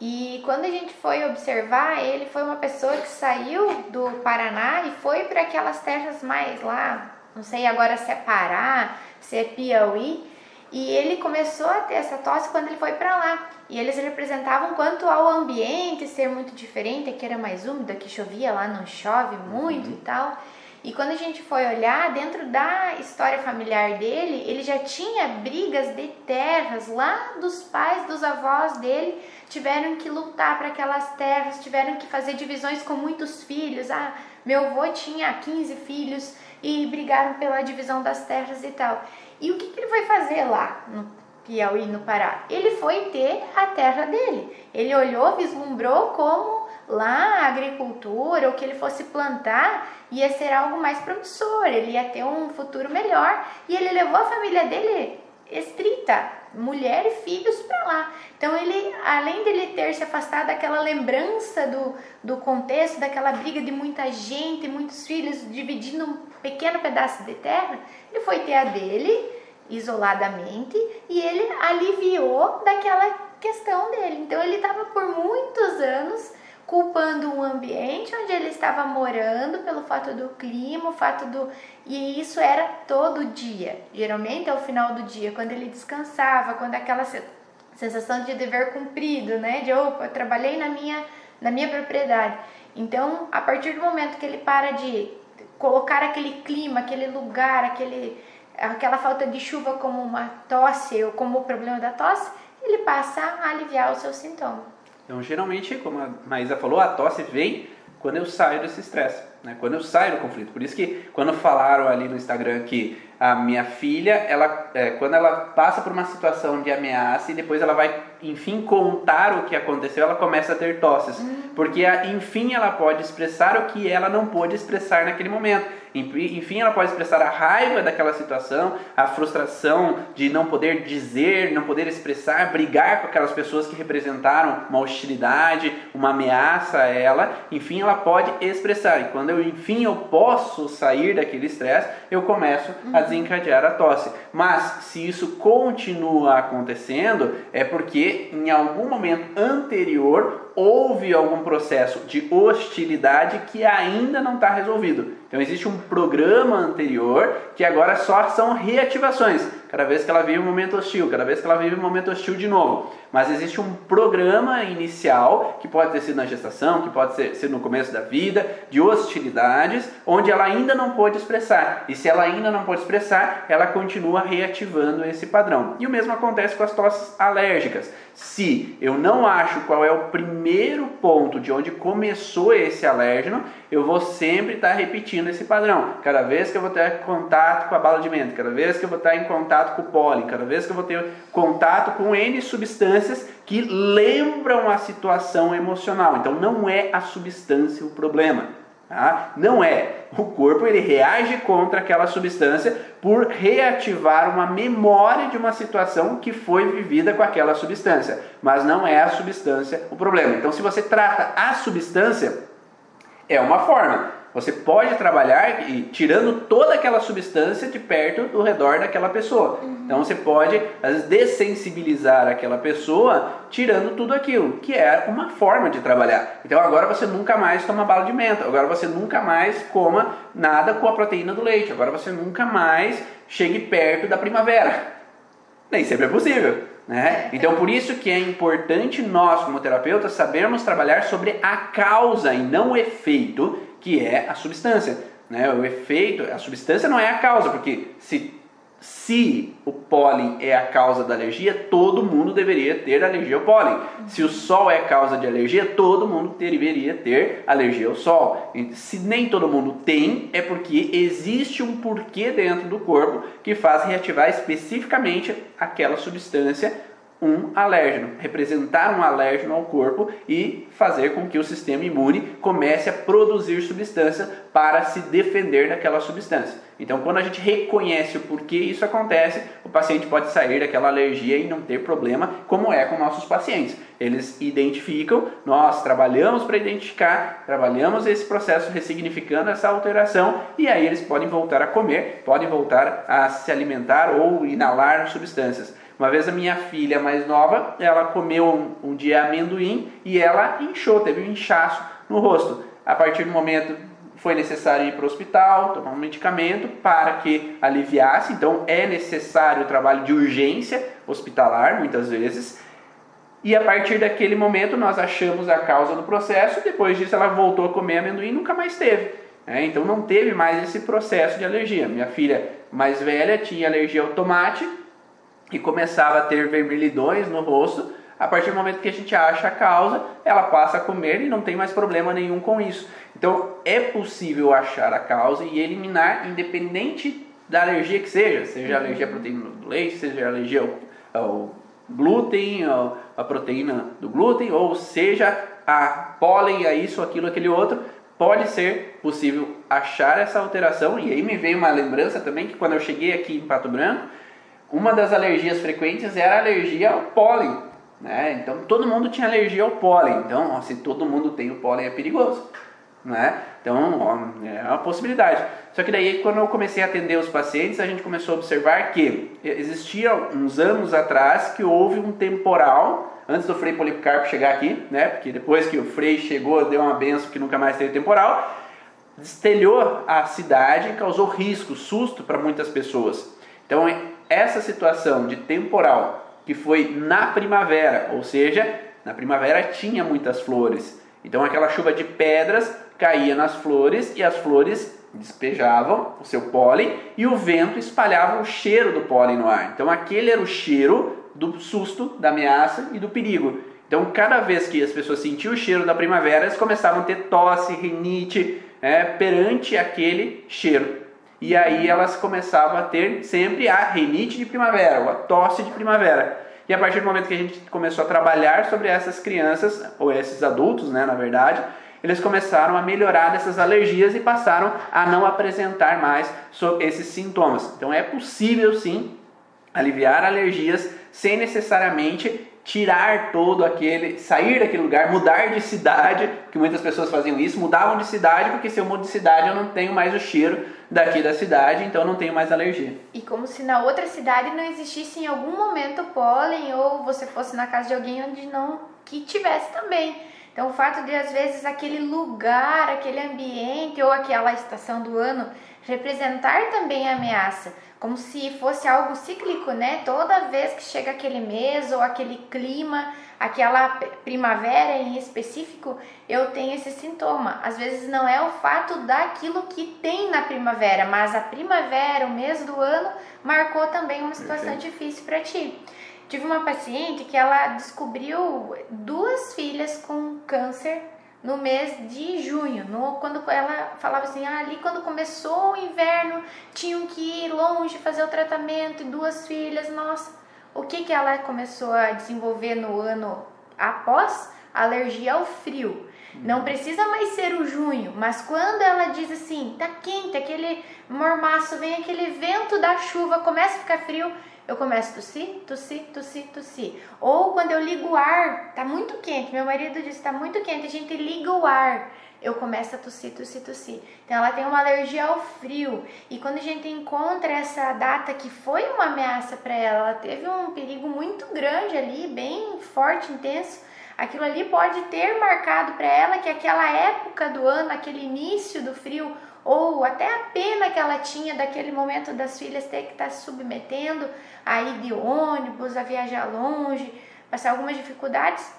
E quando a gente foi observar, ele foi uma pessoa que saiu do Paraná e foi para aquelas terras mais lá, não sei agora se é Pará, se é Piauí, e ele começou a ter essa tosse quando ele foi para lá. E eles representavam quanto ao ambiente ser muito diferente, que era mais úmido, que chovia lá, não chove muito uhum. e tal. E quando a gente foi olhar, dentro da história familiar dele, ele já tinha brigas de terras lá dos pais, dos avós dele, tiveram que lutar para aquelas terras, tiveram que fazer divisões com muitos filhos. Ah, meu avô tinha 15 filhos e brigaram pela divisão das terras e tal. E o que, que ele foi fazer lá no Piauí, no Pará? Ele foi ter a terra dele. Ele olhou, vislumbrou como lá a agricultura, o que ele fosse plantar, ia ser algo mais promissor, ele ia ter um futuro melhor. E ele levou a família dele estrita, mulher e filhos para lá. Então ele, além dele ter se afastado daquela lembrança do, do contexto, daquela briga de muita gente, muitos filhos dividindo um pequeno pedaço de terra, ele foi ter a dele isoladamente e ele aliviou daquela questão dele. Então ele estava por muitos anos culpando um ambiente onde ele estava morando pelo fato do clima, o fato do e isso era todo dia. Geralmente ao final do dia, quando ele descansava, quando aquela sensação de dever cumprido, né? De opa, eu trabalhei na minha na minha propriedade. Então, a partir do momento que ele para de colocar aquele clima, aquele lugar, aquele aquela falta de chuva como uma tosse ou como o problema da tosse, ele passa a aliviar o seu sintoma. Então, geralmente, como a Maísa falou, a tosse vem quando eu saio desse estresse, né? quando eu saio do conflito. Por isso que quando falaram ali no Instagram que a minha filha, ela, é, quando ela passa por uma situação de ameaça e depois ela vai, enfim, contar o que aconteceu, ela começa a ter tosses. Uhum. Porque, enfim, ela pode expressar o que ela não pôde expressar naquele momento. Enfim, ela pode expressar a raiva daquela situação, a frustração de não poder dizer, não poder expressar, brigar com aquelas pessoas que representaram uma hostilidade, uma ameaça a ela. Enfim, ela pode expressar. E quando eu, enfim, eu posso sair daquele estresse, eu começo a desencadear a tosse. Mas se isso continua acontecendo, é porque em algum momento anterior houve algum processo de hostilidade que ainda não está resolvido. Então existe um programa anterior que agora só são reativações. Cada vez que ela vive um momento hostil, cada vez que ela vive um momento hostil de novo. Mas existe um programa inicial, que pode ter sido na gestação, que pode ser, ser no começo da vida, de hostilidades, onde ela ainda não pode expressar. E se ela ainda não pode expressar, ela continua reativando esse padrão. E o mesmo acontece com as tosses alérgicas. Se eu não acho qual é o primeiro ponto de onde começou esse alérgeno, eu vou sempre estar repetindo esse padrão. Cada vez que eu vou ter contato com a bala de menta, cada vez que eu vou estar em contato com o pólen, cada vez que eu vou ter contato com N substâncias que lembram a situação emocional. Então não é a substância o problema. Tá? Não é. O corpo ele reage contra aquela substância por reativar uma memória de uma situação que foi vivida com aquela substância. Mas não é a substância o problema. Então, se você trata a substância, é uma forma. Você pode trabalhar e tirando toda aquela substância de perto do redor daquela pessoa. Uhum. Então você pode às vezes, dessensibilizar aquela pessoa tirando tudo aquilo, que é uma forma de trabalhar. Então agora você nunca mais toma bala de menta, agora você nunca mais coma nada com a proteína do leite, agora você nunca mais chegue perto da primavera. Nem sempre é possível. Né? Então, por isso que é importante nós, como terapeutas, sabermos trabalhar sobre a causa e não o efeito, que é a substância. Né? O efeito, a substância não é a causa, porque se, se o pólen é a causa da alergia, todo mundo deveria ter alergia ao pólen. Se o sol é a causa de alergia, todo mundo deveria ter alergia ao sol. Se nem todo mundo tem, é porque existe um porquê dentro do corpo que faz reativar especificamente aquela substância um alérgeno, representar um alérgeno ao corpo e fazer com que o sistema imune comece a produzir substância para se defender daquela substância. Então, quando a gente reconhece o porquê isso acontece, o paciente pode sair daquela alergia e não ter problema, como é com nossos pacientes. Eles identificam, nós trabalhamos para identificar, trabalhamos esse processo ressignificando essa alteração e aí eles podem voltar a comer, podem voltar a se alimentar ou inalar substâncias. Uma vez a minha filha mais nova, ela comeu um, um dia amendoim e ela inchou, teve um inchaço no rosto. A partir do momento foi necessário ir para o hospital, tomar um medicamento para que aliviasse. Então é necessário o trabalho de urgência hospitalar, muitas vezes. E a partir daquele momento nós achamos a causa do processo. Depois disso ela voltou a comer amendoim e nunca mais teve. É, então não teve mais esse processo de alergia. Minha filha mais velha tinha alergia ao tomate e começava a ter vermelhidões no rosto. A partir do momento que a gente acha a causa, ela passa a comer e não tem mais problema nenhum com isso. Então é possível achar a causa e eliminar, independente da alergia que seja, seja alergia à proteína do leite, seja alergia ao, ao glúten, ao, a proteína do glúten, ou seja a pólen, a isso, aquilo, aquele outro, pode ser possível achar essa alteração. E aí me veio uma lembrança também que quando eu cheguei aqui em Pato Branco, uma das alergias frequentes era a alergia ao pólen. Né? Então todo mundo tinha alergia ao pólen. Então, ó, se todo mundo tem o pólen é perigoso. Né? Então ó, é uma possibilidade. Só que daí quando eu comecei a atender os pacientes, a gente começou a observar que existia uns anos atrás que houve um temporal antes do Frei Policarpo chegar aqui, né? Porque depois que o Frei chegou, deu uma benção que nunca mais teve temporal, destelhou a cidade e causou risco, susto para muitas pessoas. Então essa situação de temporal que foi na primavera, ou seja, na primavera tinha muitas flores. Então aquela chuva de pedras caía nas flores e as flores despejavam o seu pólen e o vento espalhava o cheiro do pólen no ar. Então aquele era o cheiro do susto, da ameaça e do perigo. Então cada vez que as pessoas sentiam o cheiro da primavera, elas começavam a ter tosse, rinite, é, perante aquele cheiro. E aí elas começavam a ter sempre a rinite de primavera, ou a tosse de primavera. E a partir do momento que a gente começou a trabalhar sobre essas crianças, ou esses adultos, né, na verdade, eles começaram a melhorar dessas alergias e passaram a não apresentar mais esses sintomas. Então é possível sim aliviar alergias sem necessariamente tirar todo aquele, sair daquele lugar, mudar de cidade, que muitas pessoas faziam isso, mudavam de cidade, porque se eu mudo de cidade eu não tenho mais o cheiro daqui da cidade, então eu não tenho mais alergia. E como se na outra cidade não existisse em algum momento pólen ou você fosse na casa de alguém onde não que tivesse também. Então o fato de às vezes aquele lugar, aquele ambiente ou aquela estação do ano representar também a ameaça como se fosse algo cíclico, né? Toda vez que chega aquele mês ou aquele clima, aquela primavera em específico, eu tenho esse sintoma. Às vezes não é o fato daquilo que tem na primavera, mas a primavera, o mês do ano, marcou também uma situação Perfeito. difícil para ti. Tive uma paciente que ela descobriu duas filhas com câncer no mês de junho, no, quando ela falava assim, ah, ali quando começou o inverno, tinham que ir longe fazer o tratamento e duas filhas, nossa, o que que ela começou a desenvolver no ano após? Alergia ao frio. Não precisa mais ser o junho, mas quando ela diz assim, tá quente, aquele mormaço, vem aquele vento da chuva, começa a ficar frio, eu começo a tossir, tossir, tossir, tossir. Ou quando eu ligo o ar, tá muito quente, meu marido disse, tá muito quente, a gente liga o ar, eu começo a tossir, tossir, tossir. Então ela tem uma alergia ao frio. E quando a gente encontra essa data que foi uma ameaça para ela, ela teve um perigo muito grande ali, bem forte, intenso, aquilo ali pode ter marcado para ela que aquela época do ano, aquele início do frio, ou até a pena que ela tinha daquele momento das filhas ter que estar tá se submetendo a ir de ônibus, a viajar longe, passar algumas dificuldades,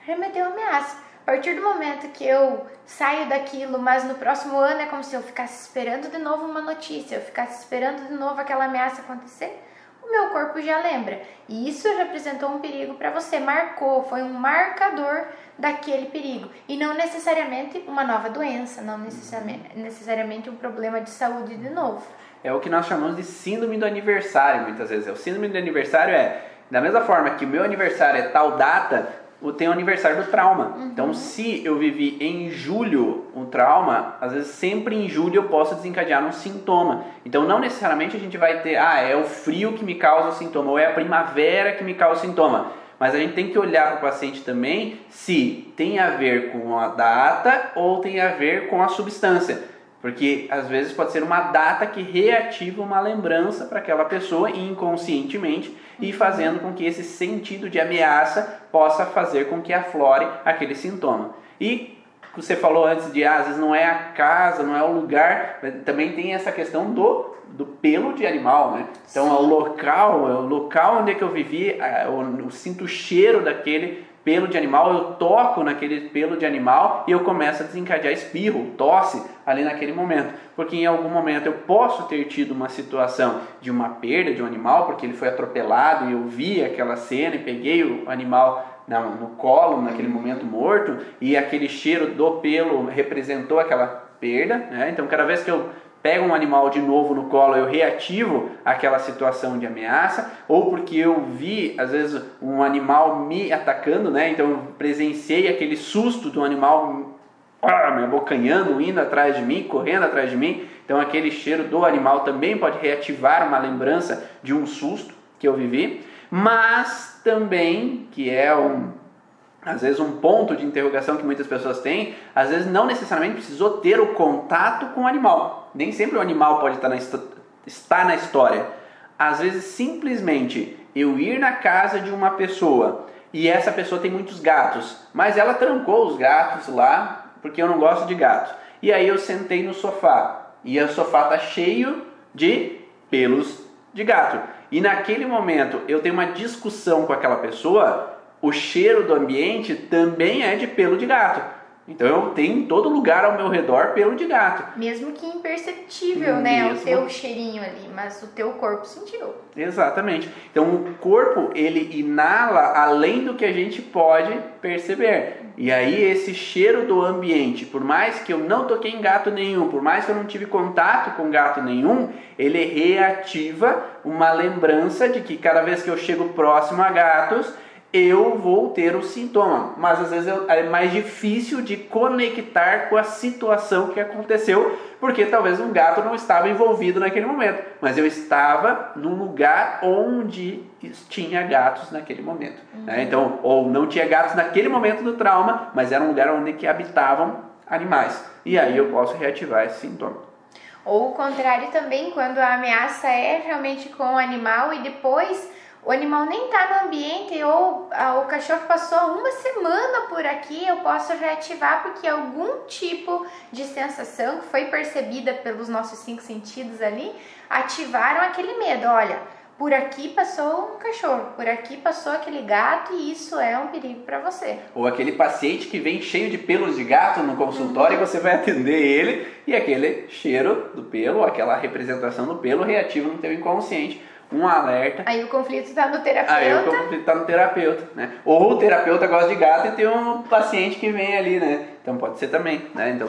remeteu ameaça. A partir do momento que eu saio daquilo, mas no próximo ano é como se eu ficasse esperando de novo uma notícia, eu ficasse esperando de novo aquela ameaça acontecer, o meu corpo já lembra. E isso representou um perigo para você, marcou, foi um marcador daquele perigo. E não necessariamente uma nova doença, não necessariamente, um problema de saúde de novo. É o que nós chamamos de síndrome do aniversário, muitas vezes. O síndrome do aniversário é Da mesma forma que o meu aniversário é tal data, tem o aniversário do trauma. Uhum. Então, se eu vivi em julho um trauma, às vezes sempre em julho eu posso desencadear um sintoma. Então, não necessariamente a gente vai ter, ah, é o frio que me causa o sintoma, ou é a primavera que me causa o sintoma. Mas a gente tem que olhar para o paciente também se tem a ver com a data ou tem a ver com a substância. Porque às vezes pode ser uma data que reativa uma lembrança para aquela pessoa inconscientemente e fazendo com que esse sentido de ameaça possa fazer com que aflore aquele sintoma. E você falou antes de ah, às vezes não é a casa, não é o lugar, também tem essa questão do, do pelo de animal, né? Então Sim. é o local, é o local onde é que eu vivi, eu, eu sinto o cheiro daquele pelo de animal, eu toco naquele pelo de animal e eu começo a desencadear espirro, tosse ali naquele momento. Porque em algum momento eu posso ter tido uma situação de uma perda de um animal, porque ele foi atropelado e eu vi aquela cena e peguei o animal no colo naquele momento morto e aquele cheiro do pelo representou aquela perda. Né? Então, cada vez que eu pego um animal de novo no colo, eu reativo aquela situação de ameaça, ou porque eu vi, às vezes, um animal me atacando, né? Então eu presenciei aquele susto do animal ah, me abocanhando, indo atrás de mim, correndo atrás de mim. Então aquele cheiro do animal também pode reativar uma lembrança de um susto que eu vivi, mas também, que é um às vezes um ponto de interrogação que muitas pessoas têm, às vezes não necessariamente precisou ter o contato com o animal. Nem sempre o animal pode estar na, estar na história. Às vezes simplesmente eu ir na casa de uma pessoa e essa pessoa tem muitos gatos, mas ela trancou os gatos lá porque eu não gosto de gatos. E aí eu sentei no sofá e o sofá tá cheio de pelos de gato. E naquele momento eu tenho uma discussão com aquela pessoa, o cheiro do ambiente também é de pelo de gato. Então eu tenho em todo lugar ao meu redor pelo de gato. Mesmo que imperceptível, Mesmo... né? O teu cheirinho ali, mas o teu corpo sentiu. Exatamente. Então o corpo ele inala além do que a gente pode perceber. E aí esse cheiro do ambiente, por mais que eu não toquei em gato nenhum, por mais que eu não tive contato com gato nenhum, ele reativa uma lembrança de que cada vez que eu chego próximo a gatos, eu vou ter o sintoma, mas às vezes é mais difícil de conectar com a situação que aconteceu, porque talvez um gato não estava envolvido naquele momento, mas eu estava num lugar onde tinha gatos naquele momento. Né? Uhum. Né? Então, ou não tinha gatos naquele momento do trauma, mas era um lugar onde que habitavam animais. E aí eu posso reativar esse sintoma. Ou o contrário também, quando a ameaça é realmente com o animal e depois o animal nem está no ambiente ou a, o cachorro passou uma semana por aqui, eu posso reativar porque algum tipo de sensação que foi percebida pelos nossos cinco sentidos ali ativaram aquele medo. Olha, por aqui passou um cachorro, por aqui passou aquele gato e isso é um perigo para você. Ou aquele paciente que vem cheio de pelos de gato no consultório uhum. e você vai atender ele e aquele cheiro do pelo, aquela representação do pelo reativa no teu inconsciente um alerta. Aí o conflito está no terapeuta. Aí o conflito está no terapeuta, né? Ou o terapeuta gosta de gato e tem um paciente que vem ali, né? Então pode ser também, né? Então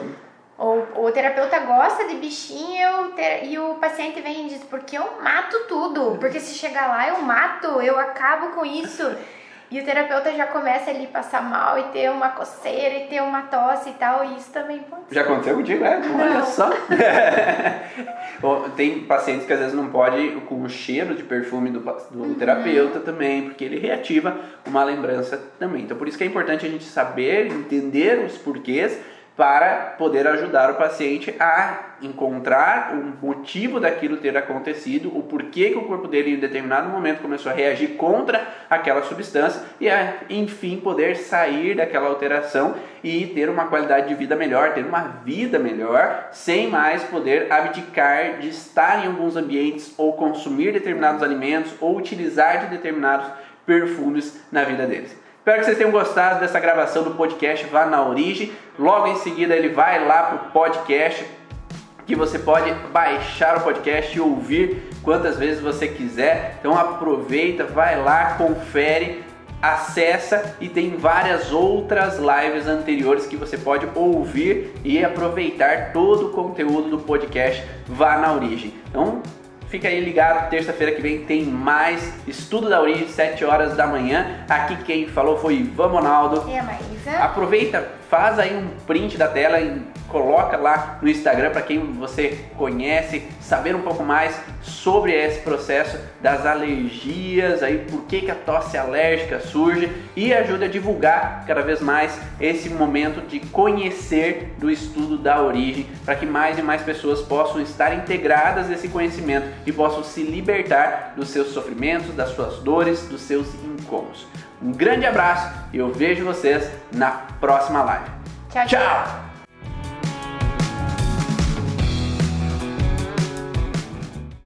ou o terapeuta gosta de bichinho e o paciente vem e diz, porque eu mato tudo, porque se chegar lá eu mato, eu acabo com isso. [LAUGHS] E o terapeuta já começa ali a passar mal e ter uma coceira e ter uma tosse e tal, e isso também pode Já aconteceu contigo, é? Não. Olha só. [LAUGHS] Tem pacientes que às vezes não pode com o cheiro de perfume do, do uhum. terapeuta também, porque ele reativa uma lembrança também. Então por isso que é importante a gente saber, entender os porquês para poder ajudar o paciente a encontrar o motivo daquilo ter acontecido, o porquê que o corpo dele em determinado momento começou a reagir contra aquela substância e a, enfim poder sair daquela alteração e ter uma qualidade de vida melhor, ter uma vida melhor, sem mais poder abdicar de estar em alguns ambientes ou consumir determinados alimentos ou utilizar de determinados perfumes na vida deles. Espero que vocês tenham gostado dessa gravação do podcast Vá na Origem. Logo em seguida ele vai lá para o podcast, que você pode baixar o podcast e ouvir quantas vezes você quiser. Então aproveita, vai lá, confere, acessa e tem várias outras lives anteriores que você pode ouvir e aproveitar todo o conteúdo do podcast Vá na Origem. Então Fica aí ligado, terça-feira que vem tem mais Estudo da Origem, 7 horas da manhã. Aqui quem falou foi Ivan Monaldo. E a Maísa. Aproveita, faz aí um print da tela e coloca lá no Instagram para quem você conhece, saber um pouco mais sobre esse processo das alergias, aí por que, que a tosse alérgica surge e ajuda a divulgar cada vez mais esse momento de conhecer do estudo da origem, para que mais e mais pessoas possam estar integradas nesse conhecimento e possam se libertar dos seus sofrimentos, das suas dores, dos seus incômodos. Um grande abraço e eu vejo vocês na próxima live. Tchau, tchau. tchau.